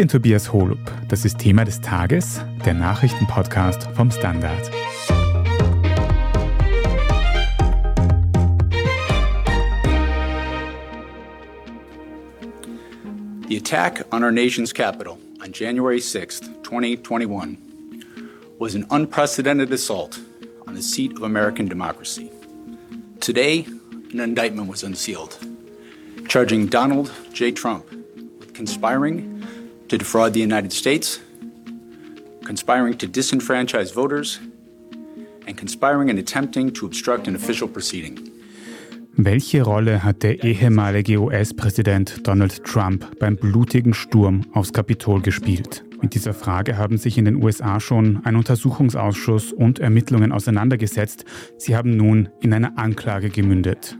Bin Tobias Holub. Das ist Thema des Tages, der Nachrichtenpodcast vom Standard. The attack on our nation's capital on January 6, 2021, was an unprecedented assault on the seat of American democracy. Today, an indictment was unsealed, charging Donald J. Trump with conspiring to defraud the United States, conspiring to disenfranchise voters, and conspiring and attempting to obstruct an official proceeding. Welche Rolle hat der ehemalige US-Präsident Donald Trump beim blutigen Sturm aufs Kapitol gespielt? Mit dieser Frage haben sich in den USA schon ein Untersuchungsausschuss und Ermittlungen auseinandergesetzt. Sie haben nun in einer Anklage gemündet.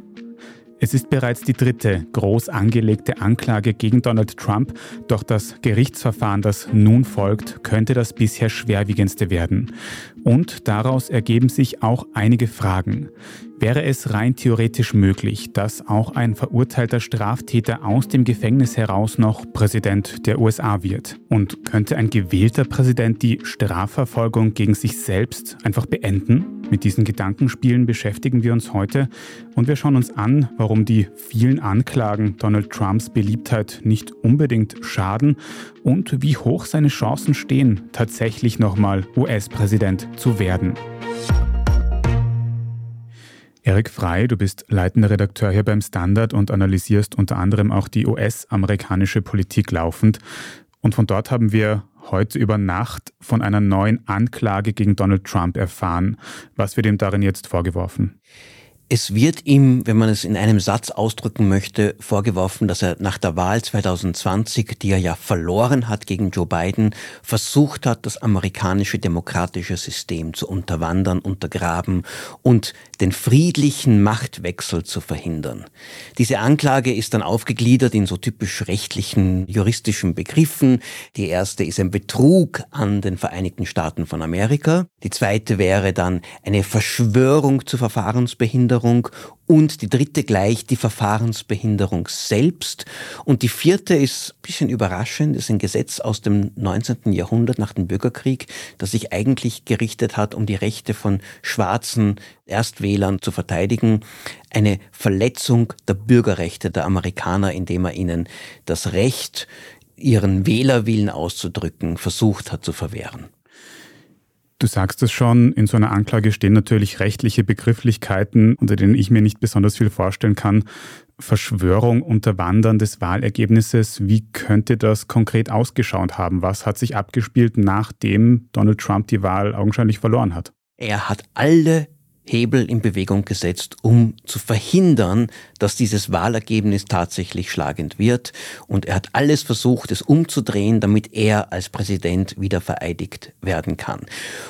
Es ist bereits die dritte groß angelegte Anklage gegen Donald Trump, doch das Gerichtsverfahren, das nun folgt, könnte das bisher schwerwiegendste werden. Und daraus ergeben sich auch einige Fragen. Wäre es rein theoretisch möglich, dass auch ein verurteilter Straftäter aus dem Gefängnis heraus noch Präsident der USA wird? Und könnte ein gewählter Präsident die Strafverfolgung gegen sich selbst einfach beenden? Mit diesen Gedankenspielen beschäftigen wir uns heute und wir schauen uns an, warum die vielen Anklagen Donald Trumps Beliebtheit nicht unbedingt schaden und wie hoch seine Chancen stehen, tatsächlich nochmal US-Präsident zu werden. Erik Frei, du bist leitender Redakteur hier beim Standard und analysierst unter anderem auch die US-amerikanische Politik laufend. Und von dort haben wir heute über Nacht von einer neuen Anklage gegen Donald Trump erfahren. Was wird ihm darin jetzt vorgeworfen? Es wird ihm, wenn man es in einem Satz ausdrücken möchte, vorgeworfen, dass er nach der Wahl 2020, die er ja verloren hat gegen Joe Biden, versucht hat, das amerikanische demokratische System zu unterwandern, untergraben und den friedlichen Machtwechsel zu verhindern. Diese Anklage ist dann aufgegliedert in so typisch rechtlichen, juristischen Begriffen. Die erste ist ein Betrug an den Vereinigten Staaten von Amerika. Die zweite wäre dann eine Verschwörung zur Verfahrensbehinderung Verfahrensbehinderung und die dritte gleich die Verfahrensbehinderung selbst. Und die vierte ist ein bisschen überraschend, ist ein Gesetz aus dem 19. Jahrhundert nach dem Bürgerkrieg, das sich eigentlich gerichtet hat, um die Rechte von schwarzen Erstwählern zu verteidigen. Eine Verletzung der Bürgerrechte der Amerikaner, indem er ihnen das Recht, ihren Wählerwillen auszudrücken, versucht hat zu verwehren. Du sagst es schon, in so einer Anklage stehen natürlich rechtliche Begrifflichkeiten, unter denen ich mir nicht besonders viel vorstellen kann. Verschwörung, Unterwandern des Wahlergebnisses. Wie könnte das konkret ausgeschaut haben? Was hat sich abgespielt, nachdem Donald Trump die Wahl augenscheinlich verloren hat? Er hat alle Hebel in Bewegung gesetzt, um zu verhindern, dass dieses Wahlergebnis tatsächlich schlagend wird. Und er hat alles versucht, es umzudrehen, damit er als Präsident wieder vereidigt werden kann.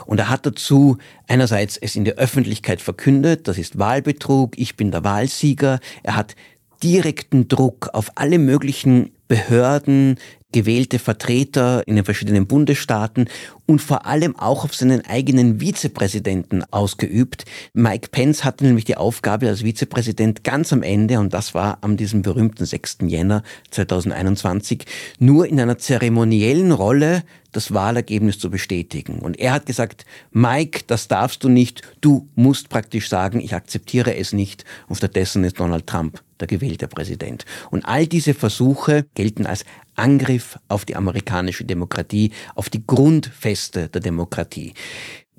Und er hat dazu einerseits es in der Öffentlichkeit verkündet, das ist Wahlbetrug, ich bin der Wahlsieger. Er hat direkten Druck auf alle möglichen Behörden, gewählte Vertreter in den verschiedenen Bundesstaaten und vor allem auch auf seinen eigenen Vizepräsidenten ausgeübt. Mike Pence hatte nämlich die Aufgabe als Vizepräsident ganz am Ende, und das war an diesem berühmten 6. Jänner 2021, nur in einer zeremoniellen Rolle das Wahlergebnis zu bestätigen. Und er hat gesagt, Mike, das darfst du nicht, du musst praktisch sagen, ich akzeptiere es nicht. Und stattdessen ist Donald Trump der gewählte Präsident. Und all diese Versuche gelten als Angriff auf die amerikanische Demokratie, auf die Grundfeste der Demokratie.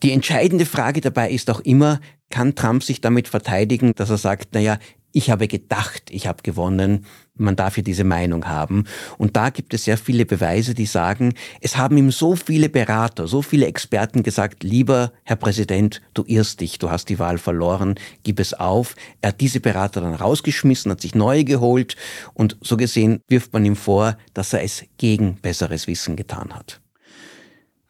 Die entscheidende Frage dabei ist auch immer, kann Trump sich damit verteidigen, dass er sagt, naja, ich habe gedacht, ich habe gewonnen, man darf ja diese Meinung haben. Und da gibt es sehr viele Beweise, die sagen, es haben ihm so viele Berater, so viele Experten gesagt, lieber Herr Präsident, du irrst dich, du hast die Wahl verloren, gib es auf. Er hat diese Berater dann rausgeschmissen, hat sich neue geholt und so gesehen wirft man ihm vor, dass er es gegen besseres Wissen getan hat.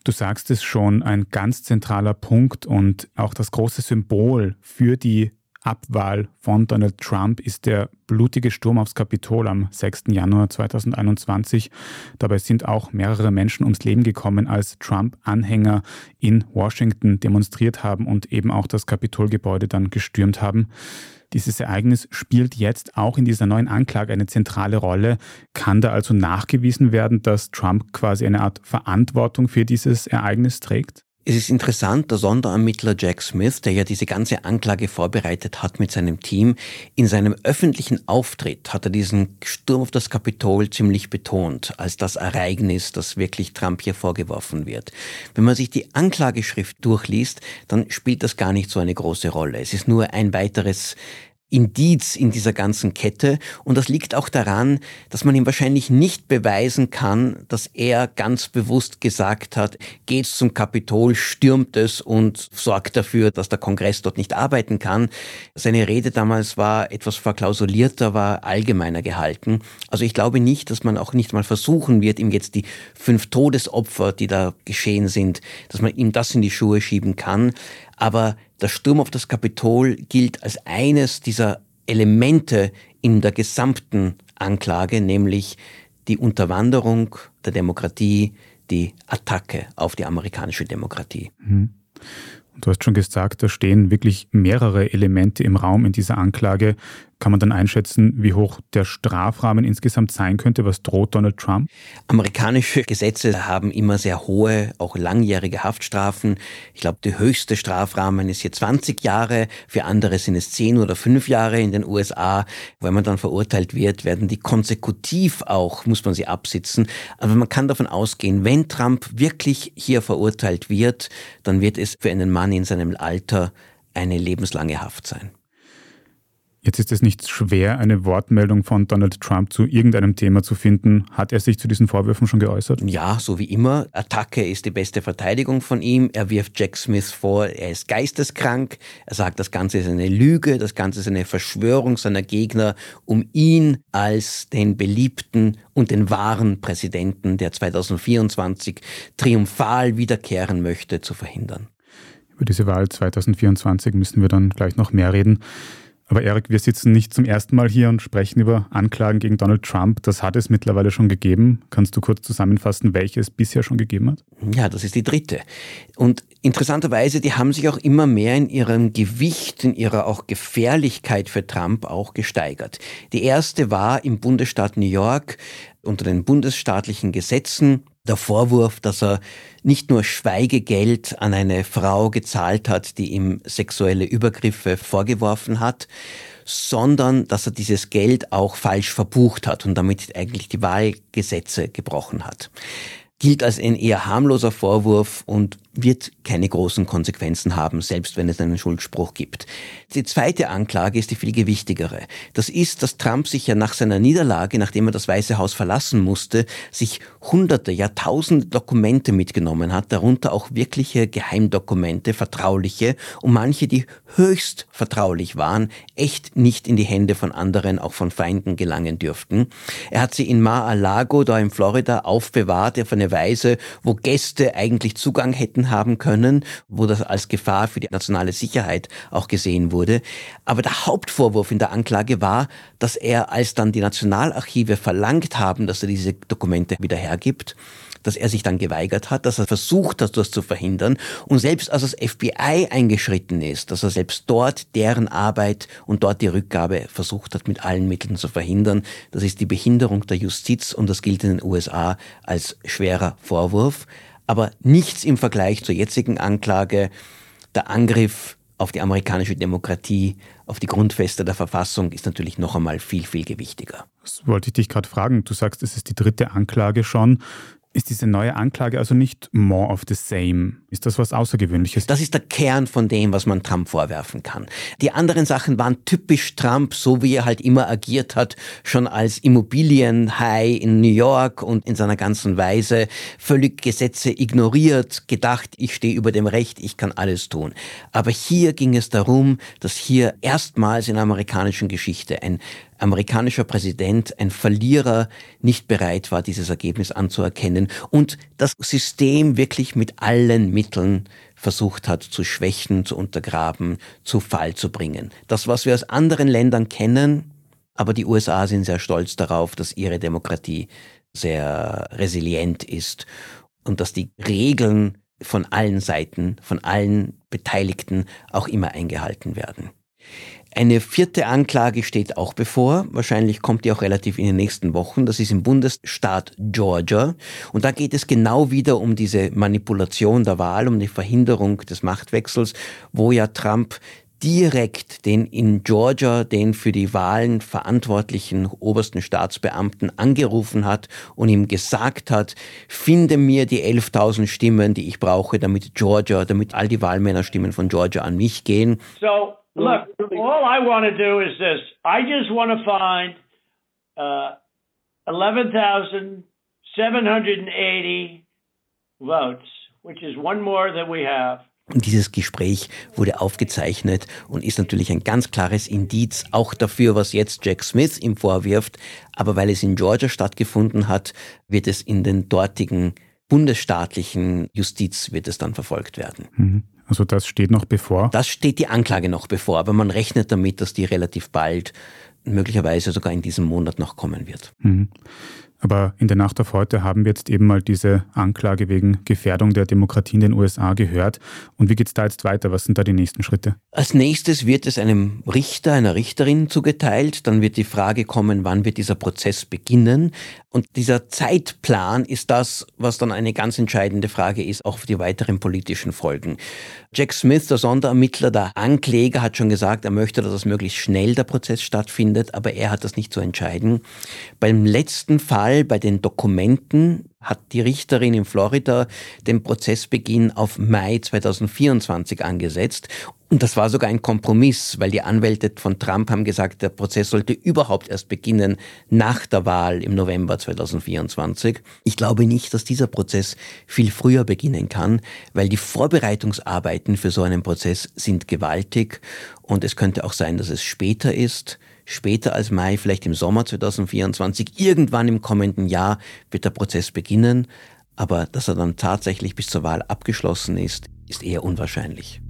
Du sagst es schon, ein ganz zentraler Punkt und auch das große Symbol für die Abwahl von Donald Trump ist der blutige Sturm aufs Kapitol am 6. Januar 2021. Dabei sind auch mehrere Menschen ums Leben gekommen, als Trump-Anhänger in Washington demonstriert haben und eben auch das Kapitolgebäude dann gestürmt haben. Dieses Ereignis spielt jetzt auch in dieser neuen Anklage eine zentrale Rolle. Kann da also nachgewiesen werden, dass Trump quasi eine Art Verantwortung für dieses Ereignis trägt? Es ist interessant, der Sonderermittler Jack Smith, der ja diese ganze Anklage vorbereitet hat mit seinem Team, in seinem öffentlichen Auftritt hat er diesen Sturm auf das Kapitol ziemlich betont als das Ereignis, das wirklich Trump hier vorgeworfen wird. Wenn man sich die Anklageschrift durchliest, dann spielt das gar nicht so eine große Rolle. Es ist nur ein weiteres Indiz in dieser ganzen Kette. Und das liegt auch daran, dass man ihm wahrscheinlich nicht beweisen kann, dass er ganz bewusst gesagt hat, geht zum Kapitol, stürmt es und sorgt dafür, dass der Kongress dort nicht arbeiten kann. Seine Rede damals war etwas verklausulierter, war allgemeiner gehalten. Also ich glaube nicht, dass man auch nicht mal versuchen wird, ihm jetzt die fünf Todesopfer, die da geschehen sind, dass man ihm das in die Schuhe schieben kann. Aber der Sturm auf das Kapitol gilt als eines dieser Elemente in der gesamten Anklage, nämlich die Unterwanderung der Demokratie, die Attacke auf die amerikanische Demokratie. Mhm. Du hast schon gesagt, da stehen wirklich mehrere Elemente im Raum in dieser Anklage. Kann man dann einschätzen, wie hoch der Strafrahmen insgesamt sein könnte? Was droht Donald Trump? Amerikanische Gesetze haben immer sehr hohe, auch langjährige Haftstrafen. Ich glaube, der höchste Strafrahmen ist hier 20 Jahre. Für andere sind es 10 oder 5 Jahre in den USA. Wenn man dann verurteilt wird, werden die konsekutiv auch, muss man sie absitzen. Aber man kann davon ausgehen, wenn Trump wirklich hier verurteilt wird, dann wird es für einen Mann in seinem Alter eine lebenslange Haft sein. Jetzt ist es nicht schwer, eine Wortmeldung von Donald Trump zu irgendeinem Thema zu finden. Hat er sich zu diesen Vorwürfen schon geäußert? Ja, so wie immer. Attacke ist die beste Verteidigung von ihm. Er wirft Jack Smith vor, er ist geisteskrank. Er sagt, das Ganze ist eine Lüge, das Ganze ist eine Verschwörung seiner Gegner, um ihn als den beliebten und den wahren Präsidenten, der 2024 triumphal wiederkehren möchte, zu verhindern. Über diese Wahl 2024 müssen wir dann gleich noch mehr reden. Aber Erik, wir sitzen nicht zum ersten Mal hier und sprechen über Anklagen gegen Donald Trump. Das hat es mittlerweile schon gegeben. Kannst du kurz zusammenfassen, welche es bisher schon gegeben hat? Ja, das ist die dritte. Und interessanterweise, die haben sich auch immer mehr in ihrem Gewicht, in ihrer auch Gefährlichkeit für Trump auch gesteigert. Die erste war im Bundesstaat New York unter den bundesstaatlichen Gesetzen der Vorwurf, dass er nicht nur Schweigegeld an eine Frau gezahlt hat, die ihm sexuelle Übergriffe vorgeworfen hat, sondern dass er dieses Geld auch falsch verbucht hat und damit eigentlich die Wahlgesetze gebrochen hat. Gilt als ein eher harmloser Vorwurf und wird keine großen Konsequenzen haben, selbst wenn es einen Schuldspruch gibt. Die zweite Anklage ist die viel gewichtigere. Das ist, dass Trump sich ja nach seiner Niederlage, nachdem er das Weiße Haus verlassen musste, sich hunderte, Jahrtausende Dokumente mitgenommen hat, darunter auch wirkliche Geheimdokumente, vertrauliche und manche, die höchst vertraulich waren, echt nicht in die Hände von anderen, auch von Feinden gelangen dürften. Er hat sie in Mar-a-Lago, da in Florida, aufbewahrt, auf eine Weise, wo Gäste eigentlich Zugang hätten haben können, wo das als Gefahr für die nationale Sicherheit auch gesehen wurde. Aber der Hauptvorwurf in der Anklage war, dass er, als dann die Nationalarchive verlangt haben, dass er diese Dokumente wieder hergibt, dass er sich dann geweigert hat, dass er versucht hat, das zu verhindern. Und selbst als das FBI eingeschritten ist, dass er selbst dort deren Arbeit und dort die Rückgabe versucht hat, mit allen Mitteln zu verhindern. Das ist die Behinderung der Justiz und das gilt in den USA als schwerer Vorwurf. Aber nichts im Vergleich zur jetzigen Anklage. Der Angriff auf die amerikanische Demokratie, auf die Grundfeste der Verfassung ist natürlich noch einmal viel, viel gewichtiger. Das wollte ich dich gerade fragen. Du sagst, es ist die dritte Anklage schon. Ist diese neue Anklage also nicht more of the same? Ist das was Außergewöhnliches? Das ist der Kern von dem, was man Trump vorwerfen kann. Die anderen Sachen waren typisch Trump, so wie er halt immer agiert hat, schon als Immobilienhai in New York und in seiner ganzen Weise, völlig Gesetze ignoriert, gedacht, ich stehe über dem Recht, ich kann alles tun. Aber hier ging es darum, dass hier erstmals in der amerikanischen Geschichte ein amerikanischer Präsident, ein Verlierer, nicht bereit war, dieses Ergebnis anzuerkennen und das System wirklich mit allen Mitteln versucht hat zu schwächen, zu untergraben, zu Fall zu bringen. Das, was wir aus anderen Ländern kennen, aber die USA sind sehr stolz darauf, dass ihre Demokratie sehr resilient ist und dass die Regeln von allen Seiten, von allen Beteiligten auch immer eingehalten werden. Eine vierte Anklage steht auch bevor. Wahrscheinlich kommt die auch relativ in den nächsten Wochen. Das ist im Bundesstaat Georgia. Und da geht es genau wieder um diese Manipulation der Wahl, um die Verhinderung des Machtwechsels, wo ja Trump direkt den in Georgia, den für die Wahlen verantwortlichen obersten Staatsbeamten angerufen hat und ihm gesagt hat, finde mir die 11.000 Stimmen, die ich brauche, damit Georgia, damit all die Wahlmännerstimmen von Georgia an mich gehen. So, look, all I want to do is this. I just want to find uh, 11,780 votes, which is one more than we have. Und dieses Gespräch wurde aufgezeichnet und ist natürlich ein ganz klares Indiz auch dafür, was jetzt Jack Smith ihm vorwirft. Aber weil es in Georgia stattgefunden hat, wird es in den dortigen bundesstaatlichen Justiz wird es dann verfolgt werden. Mhm. Also das steht noch bevor? Das steht die Anklage noch bevor, aber man rechnet damit, dass die relativ bald, möglicherweise sogar in diesem Monat noch kommen wird. Mhm. Aber in der Nacht auf heute haben wir jetzt eben mal diese Anklage wegen Gefährdung der Demokratie in den USA gehört. Und wie geht es da jetzt weiter? Was sind da die nächsten Schritte? Als nächstes wird es einem Richter, einer Richterin zugeteilt. Dann wird die Frage kommen, wann wird dieser Prozess beginnen? Und dieser Zeitplan ist das, was dann eine ganz entscheidende Frage ist, auch für die weiteren politischen Folgen. Jack Smith, der Sonderermittler, der Ankläger, hat schon gesagt, er möchte, dass es möglichst schnell der Prozess stattfindet, aber er hat das nicht zu entscheiden. Beim letzten Fall, bei den Dokumenten, hat die Richterin in Florida den Prozessbeginn auf Mai 2024 angesetzt. Und das war sogar ein Kompromiss, weil die Anwälte von Trump haben gesagt, der Prozess sollte überhaupt erst beginnen nach der Wahl im November 2024. Ich glaube nicht, dass dieser Prozess viel früher beginnen kann, weil die Vorbereitungsarbeiten für so einen Prozess sind gewaltig und es könnte auch sein, dass es später ist später als Mai, vielleicht im Sommer 2024, irgendwann im kommenden Jahr wird der Prozess beginnen, aber dass er dann tatsächlich bis zur Wahl abgeschlossen ist, ist eher unwahrscheinlich.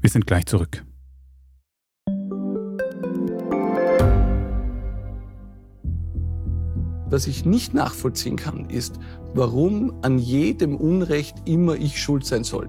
Wir sind gleich zurück. Was ich nicht nachvollziehen kann, ist, warum an jedem Unrecht immer ich schuld sein soll.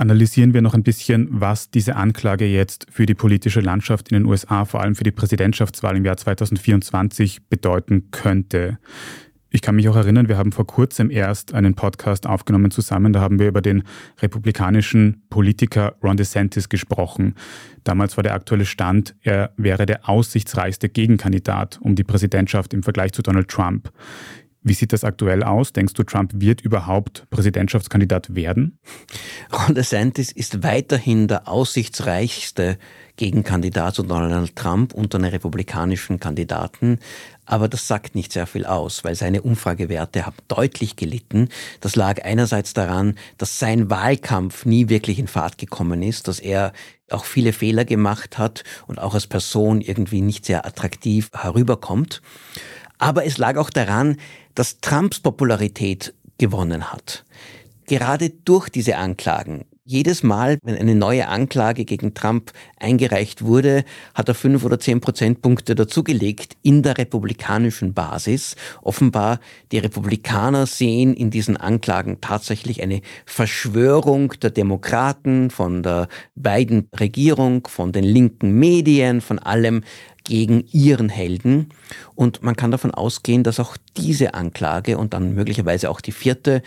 analysieren wir noch ein bisschen, was diese Anklage jetzt für die politische Landschaft in den USA, vor allem für die Präsidentschaftswahl im Jahr 2024 bedeuten könnte. Ich kann mich auch erinnern, wir haben vor kurzem erst einen Podcast aufgenommen zusammen. Da haben wir über den republikanischen Politiker Ron DeSantis gesprochen. Damals war der aktuelle Stand, er wäre der aussichtsreichste Gegenkandidat um die Präsidentschaft im Vergleich zu Donald Trump. Wie sieht das aktuell aus? Denkst du, Trump wird überhaupt Präsidentschaftskandidat werden? Ron DeSantis ist weiterhin der aussichtsreichste Gegenkandidat zu Donald Trump unter den republikanischen Kandidaten. Aber das sagt nicht sehr viel aus, weil seine Umfragewerte haben deutlich gelitten. Das lag einerseits daran, dass sein Wahlkampf nie wirklich in Fahrt gekommen ist, dass er auch viele Fehler gemacht hat und auch als Person irgendwie nicht sehr attraktiv herüberkommt. Aber es lag auch daran, dass Trumps Popularität gewonnen hat. Gerade durch diese Anklagen. jedes Mal, wenn eine neue Anklage gegen Trump eingereicht wurde, hat er fünf oder zehn Prozentpunkte dazugelegt in der republikanischen Basis. Offenbar, die Republikaner sehen in diesen Anklagen tatsächlich eine Verschwörung der Demokraten, von der beiden Regierung, von den linken Medien, von allem gegen ihren Helden. Und man kann davon ausgehen, dass auch diese Anklage und dann möglicherweise auch die vierte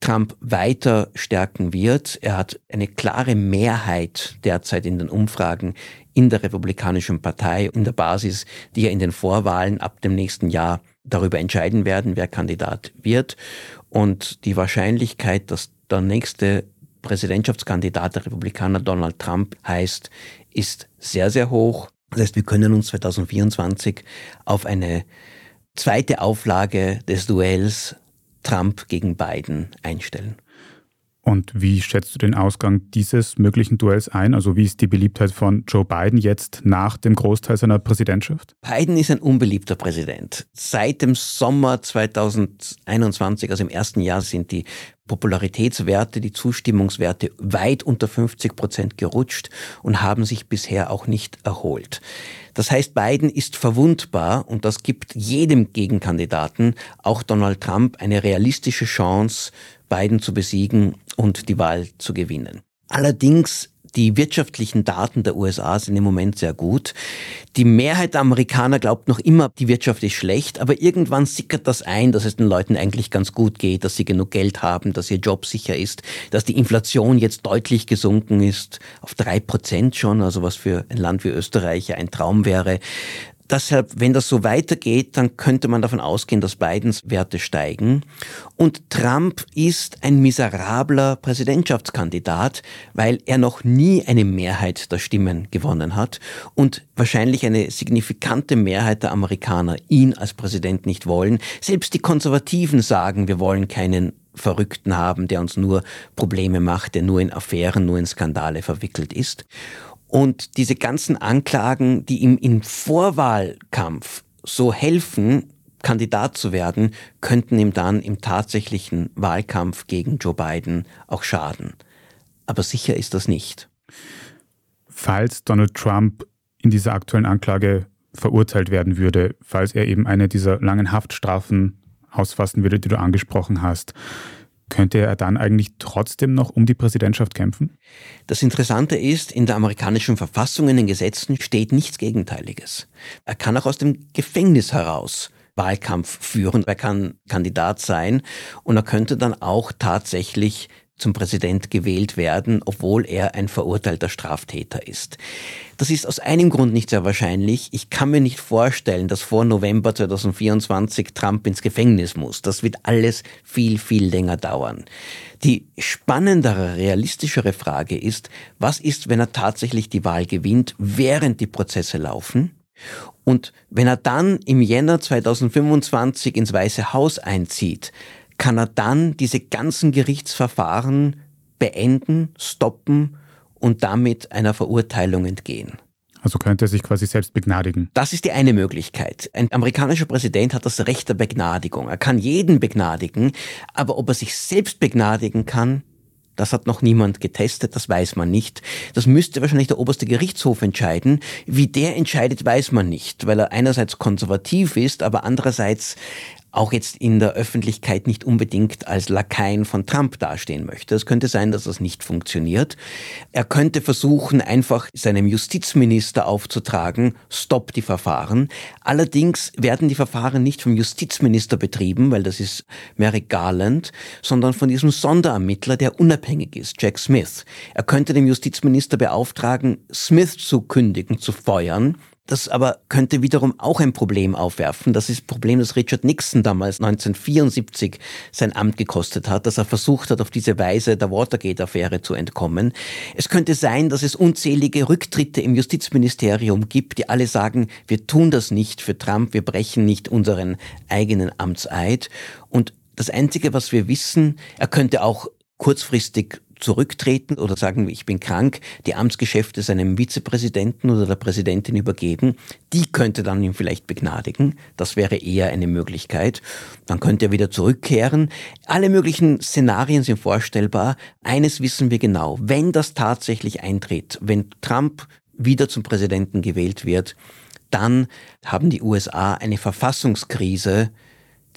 Trump weiter stärken wird. Er hat eine klare Mehrheit derzeit in den Umfragen in der Republikanischen Partei, in der Basis, die ja in den Vorwahlen ab dem nächsten Jahr darüber entscheiden werden, wer Kandidat wird. Und die Wahrscheinlichkeit, dass der nächste Präsidentschaftskandidat der Republikaner Donald Trump heißt, ist sehr, sehr hoch. Das heißt, wir können uns 2024 auf eine zweite Auflage des Duells Trump gegen Biden einstellen. Und wie schätzt du den Ausgang dieses möglichen Duells ein? Also wie ist die Beliebtheit von Joe Biden jetzt nach dem Großteil seiner Präsidentschaft? Biden ist ein unbeliebter Präsident. Seit dem Sommer 2021, also im ersten Jahr, sind die Popularitätswerte, die Zustimmungswerte weit unter 50 Prozent gerutscht und haben sich bisher auch nicht erholt. Das heißt, Biden ist verwundbar und das gibt jedem Gegenkandidaten, auch Donald Trump, eine realistische Chance, Biden zu besiegen und die Wahl zu gewinnen. Allerdings die wirtschaftlichen Daten der USA sind im Moment sehr gut. Die Mehrheit der Amerikaner glaubt noch immer, die Wirtschaft ist schlecht, aber irgendwann sickert das ein, dass es den Leuten eigentlich ganz gut geht, dass sie genug Geld haben, dass ihr Job sicher ist, dass die Inflation jetzt deutlich gesunken ist, auf drei Prozent schon, also was für ein Land wie Österreich ein Traum wäre. Deshalb, wenn das so weitergeht, dann könnte man davon ausgehen, dass Bidens Werte steigen. Und Trump ist ein miserabler Präsidentschaftskandidat, weil er noch nie eine Mehrheit der Stimmen gewonnen hat und wahrscheinlich eine signifikante Mehrheit der Amerikaner ihn als Präsident nicht wollen. Selbst die Konservativen sagen, wir wollen keinen Verrückten haben, der uns nur Probleme macht, der nur in Affären, nur in Skandale verwickelt ist. Und diese ganzen Anklagen, die ihm im Vorwahlkampf so helfen, Kandidat zu werden, könnten ihm dann im tatsächlichen Wahlkampf gegen Joe Biden auch schaden. Aber sicher ist das nicht. Falls Donald Trump in dieser aktuellen Anklage verurteilt werden würde, falls er eben eine dieser langen Haftstrafen ausfassen würde, die du angesprochen hast, könnte er dann eigentlich trotzdem noch um die Präsidentschaft kämpfen? Das Interessante ist, in der amerikanischen Verfassung, in den Gesetzen steht nichts Gegenteiliges. Er kann auch aus dem Gefängnis heraus Wahlkampf führen, er kann Kandidat sein und er könnte dann auch tatsächlich zum Präsident gewählt werden, obwohl er ein verurteilter Straftäter ist. Das ist aus einem Grund nicht sehr wahrscheinlich. Ich kann mir nicht vorstellen, dass vor November 2024 Trump ins Gefängnis muss. Das wird alles viel, viel länger dauern. Die spannendere, realistischere Frage ist, was ist, wenn er tatsächlich die Wahl gewinnt, während die Prozesse laufen? Und wenn er dann im Jänner 2025 ins Weiße Haus einzieht, kann er dann diese ganzen Gerichtsverfahren beenden, stoppen und damit einer Verurteilung entgehen. Also könnte er sich quasi selbst begnadigen. Das ist die eine Möglichkeit. Ein amerikanischer Präsident hat das Recht der Begnadigung. Er kann jeden begnadigen, aber ob er sich selbst begnadigen kann, das hat noch niemand getestet, das weiß man nicht. Das müsste wahrscheinlich der oberste Gerichtshof entscheiden. Wie der entscheidet, weiß man nicht, weil er einerseits konservativ ist, aber andererseits auch jetzt in der Öffentlichkeit nicht unbedingt als Lakaien von Trump dastehen möchte. Es könnte sein, dass das nicht funktioniert. Er könnte versuchen, einfach seinem Justizminister aufzutragen, stopp die Verfahren. Allerdings werden die Verfahren nicht vom Justizminister betrieben, weil das ist Merrick Garland, sondern von diesem Sonderermittler, der unabhängig ist, Jack Smith. Er könnte dem Justizminister beauftragen, Smith zu kündigen, zu feuern das aber könnte wiederum auch ein Problem aufwerfen. Das ist das Problem, das Richard Nixon damals 1974 sein Amt gekostet hat, dass er versucht hat, auf diese Weise der Watergate-Affäre zu entkommen. Es könnte sein, dass es unzählige Rücktritte im Justizministerium gibt, die alle sagen, wir tun das nicht für Trump, wir brechen nicht unseren eigenen Amtseid. Und das Einzige, was wir wissen, er könnte auch kurzfristig zurücktreten oder sagen, ich bin krank, die Amtsgeschäfte seinem Vizepräsidenten oder der Präsidentin übergeben. Die könnte dann ihn vielleicht begnadigen. Das wäre eher eine Möglichkeit. Dann könnte er wieder zurückkehren. Alle möglichen Szenarien sind vorstellbar. Eines wissen wir genau. Wenn das tatsächlich eintritt, wenn Trump wieder zum Präsidenten gewählt wird, dann haben die USA eine Verfassungskrise,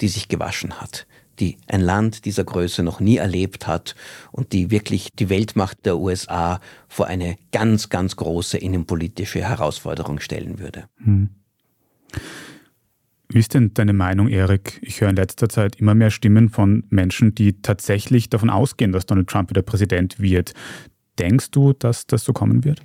die sich gewaschen hat die ein Land dieser Größe noch nie erlebt hat und die wirklich die Weltmacht der USA vor eine ganz, ganz große innenpolitische Herausforderung stellen würde. Hm. Wie ist denn deine Meinung, Erik? Ich höre in letzter Zeit immer mehr Stimmen von Menschen, die tatsächlich davon ausgehen, dass Donald Trump wieder Präsident wird. Denkst du, dass das so kommen wird?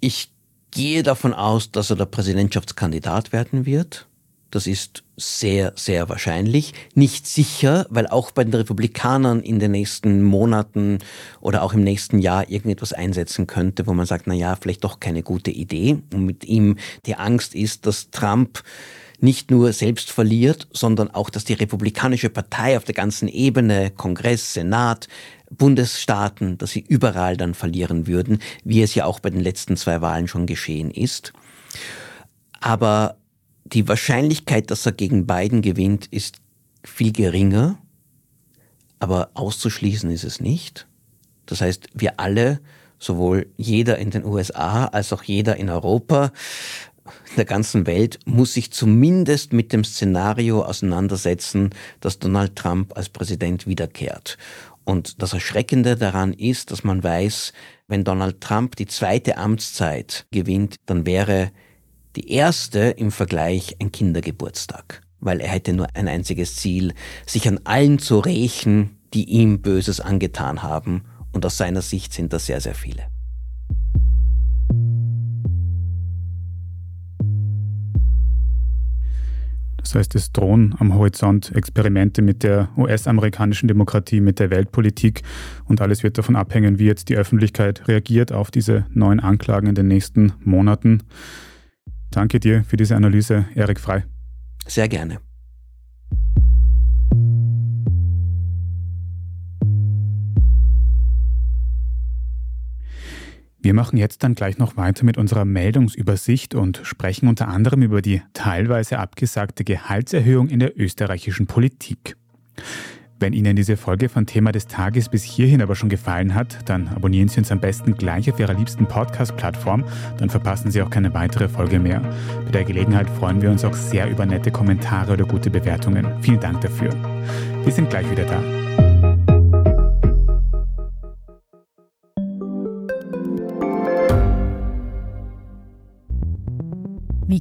Ich gehe davon aus, dass er der Präsidentschaftskandidat werden wird. Das ist sehr, sehr wahrscheinlich. Nicht sicher, weil auch bei den Republikanern in den nächsten Monaten oder auch im nächsten Jahr irgendetwas einsetzen könnte, wo man sagt, na ja, vielleicht doch keine gute Idee. Und mit ihm die Angst ist, dass Trump nicht nur selbst verliert, sondern auch, dass die Republikanische Partei auf der ganzen Ebene, Kongress, Senat, Bundesstaaten, dass sie überall dann verlieren würden, wie es ja auch bei den letzten zwei Wahlen schon geschehen ist. Aber die Wahrscheinlichkeit, dass er gegen Biden gewinnt, ist viel geringer, aber auszuschließen ist es nicht. Das heißt, wir alle, sowohl jeder in den USA als auch jeder in Europa, in der ganzen Welt, muss sich zumindest mit dem Szenario auseinandersetzen, dass Donald Trump als Präsident wiederkehrt. Und das Erschreckende daran ist, dass man weiß, wenn Donald Trump die zweite Amtszeit gewinnt, dann wäre die erste im Vergleich ein Kindergeburtstag, weil er hätte nur ein einziges Ziel, sich an allen zu rächen, die ihm Böses angetan haben, und aus seiner Sicht sind das sehr, sehr viele. Das heißt, es drohen am Horizont Experimente mit der US-amerikanischen Demokratie, mit der Weltpolitik und alles wird davon abhängen, wie jetzt die Öffentlichkeit reagiert auf diese neuen Anklagen in den nächsten Monaten. Danke dir für diese Analyse, Erik Frei. Sehr gerne. Wir machen jetzt dann gleich noch weiter mit unserer Meldungsübersicht und sprechen unter anderem über die teilweise abgesagte Gehaltserhöhung in der österreichischen Politik. Wenn Ihnen diese Folge von Thema des Tages bis hierhin aber schon gefallen hat, dann abonnieren Sie uns am besten gleich auf Ihrer liebsten Podcast-Plattform, dann verpassen Sie auch keine weitere Folge mehr. Bei der Gelegenheit freuen wir uns auch sehr über nette Kommentare oder gute Bewertungen. Vielen Dank dafür. Wir sind gleich wieder da.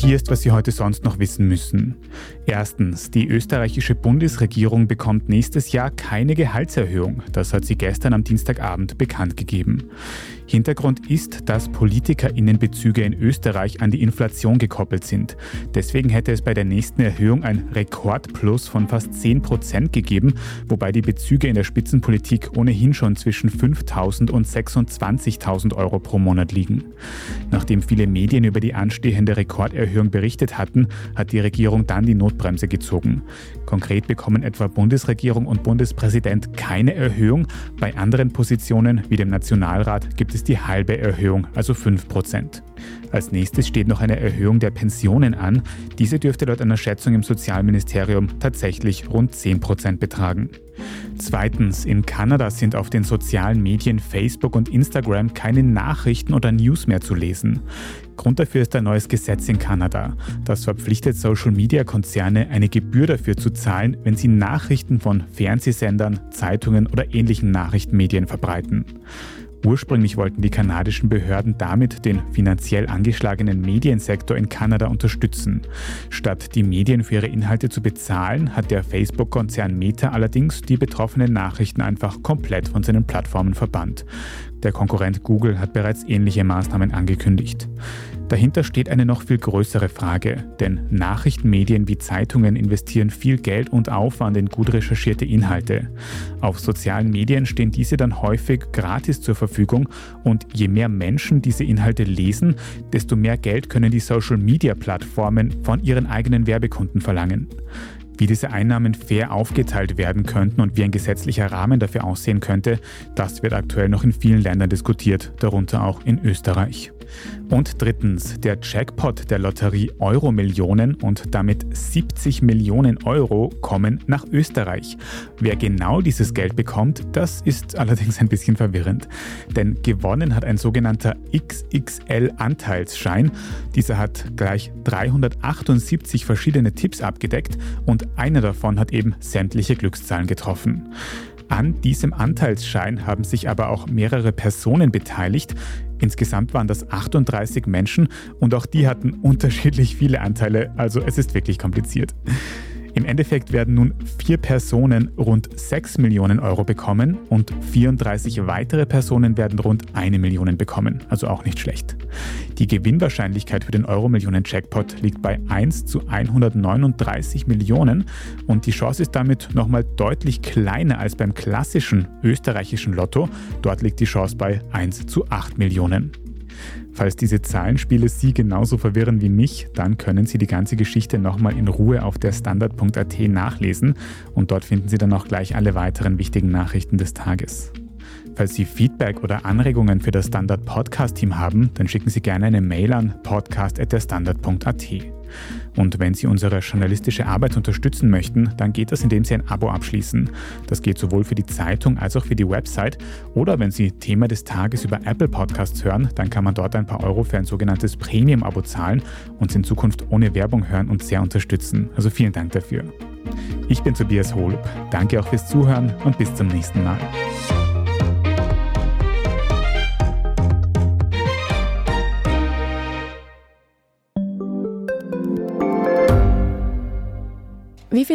Hier ist, was Sie heute sonst noch wissen müssen. Erstens, die österreichische Bundesregierung bekommt nächstes Jahr keine Gehaltserhöhung. Das hat sie gestern am Dienstagabend bekannt gegeben. Hintergrund ist, dass PolitikerInnenbezüge in Österreich an die Inflation gekoppelt sind. Deswegen hätte es bei der nächsten Erhöhung ein Rekordplus von fast 10 Prozent gegeben, wobei die Bezüge in der Spitzenpolitik ohnehin schon zwischen 5.000 und 26.000 Euro pro Monat liegen. Nachdem viele Medien über die anstehende Rekorderhöhung berichtet hatten, hat die Regierung dann die Notbremse gezogen. Konkret bekommen etwa Bundesregierung und Bundespräsident keine Erhöhung. Bei anderen Positionen wie dem Nationalrat gibt es die halbe Erhöhung, also 5 Prozent. Als nächstes steht noch eine Erhöhung der Pensionen an. Diese dürfte laut einer Schätzung im Sozialministerium tatsächlich rund 10 Prozent betragen. Zweitens, in Kanada sind auf den sozialen Medien Facebook und Instagram keine Nachrichten oder News mehr zu lesen. Grund dafür ist ein neues Gesetz in Kanada. Das verpflichtet Social-Media-Konzerne, eine Gebühr dafür zu zahlen, wenn sie Nachrichten von Fernsehsendern, Zeitungen oder ähnlichen Nachrichtenmedien verbreiten. Ursprünglich wollten die kanadischen Behörden damit den finanziell angeschlagenen Mediensektor in Kanada unterstützen. Statt die Medien für ihre Inhalte zu bezahlen, hat der Facebook-Konzern Meta allerdings die betroffenen Nachrichten einfach komplett von seinen Plattformen verbannt. Der Konkurrent Google hat bereits ähnliche Maßnahmen angekündigt. Dahinter steht eine noch viel größere Frage, denn Nachrichtenmedien wie Zeitungen investieren viel Geld und Aufwand in gut recherchierte Inhalte. Auf sozialen Medien stehen diese dann häufig gratis zur Verfügung und je mehr Menschen diese Inhalte lesen, desto mehr Geld können die Social-Media-Plattformen von ihren eigenen Werbekunden verlangen. Wie diese Einnahmen fair aufgeteilt werden könnten und wie ein gesetzlicher Rahmen dafür aussehen könnte, das wird aktuell noch in vielen Ländern diskutiert, darunter auch in Österreich. Und drittens, der Jackpot der Lotterie Euro-Millionen und damit 70 Millionen Euro kommen nach Österreich. Wer genau dieses Geld bekommt, das ist allerdings ein bisschen verwirrend. Denn gewonnen hat ein sogenannter XXL-Anteilsschein. Dieser hat gleich 378 verschiedene Tipps abgedeckt und einer davon hat eben sämtliche Glückszahlen getroffen. An diesem Anteilsschein haben sich aber auch mehrere Personen beteiligt. Insgesamt waren das 38 Menschen und auch die hatten unterschiedlich viele Anteile, also es ist wirklich kompliziert. Im Endeffekt werden nun vier Personen rund 6 Millionen Euro bekommen und 34 weitere Personen werden rund eine Million bekommen, also auch nicht schlecht. Die Gewinnwahrscheinlichkeit für den Euro-Millionen-Jackpot liegt bei 1 zu 139 Millionen und die Chance ist damit nochmal deutlich kleiner als beim klassischen österreichischen Lotto. Dort liegt die Chance bei 1 zu 8 Millionen. Falls diese Zahlenspiele Sie genauso verwirren wie mich, dann können Sie die ganze Geschichte nochmal in Ruhe auf der Standard.at nachlesen und dort finden Sie dann auch gleich alle weiteren wichtigen Nachrichten des Tages. Falls Sie Feedback oder Anregungen für das Standard Podcast Team haben, dann schicken Sie gerne eine Mail an podcast.derstandard.at. Und wenn Sie unsere journalistische Arbeit unterstützen möchten, dann geht das, indem Sie ein Abo abschließen. Das geht sowohl für die Zeitung als auch für die Website. Oder wenn Sie Thema des Tages über Apple Podcasts hören, dann kann man dort ein paar Euro für ein sogenanntes Premium-Abo zahlen und in Zukunft ohne Werbung hören und sehr unterstützen. Also vielen Dank dafür. Ich bin Tobias Holub. Danke auch fürs Zuhören und bis zum nächsten Mal.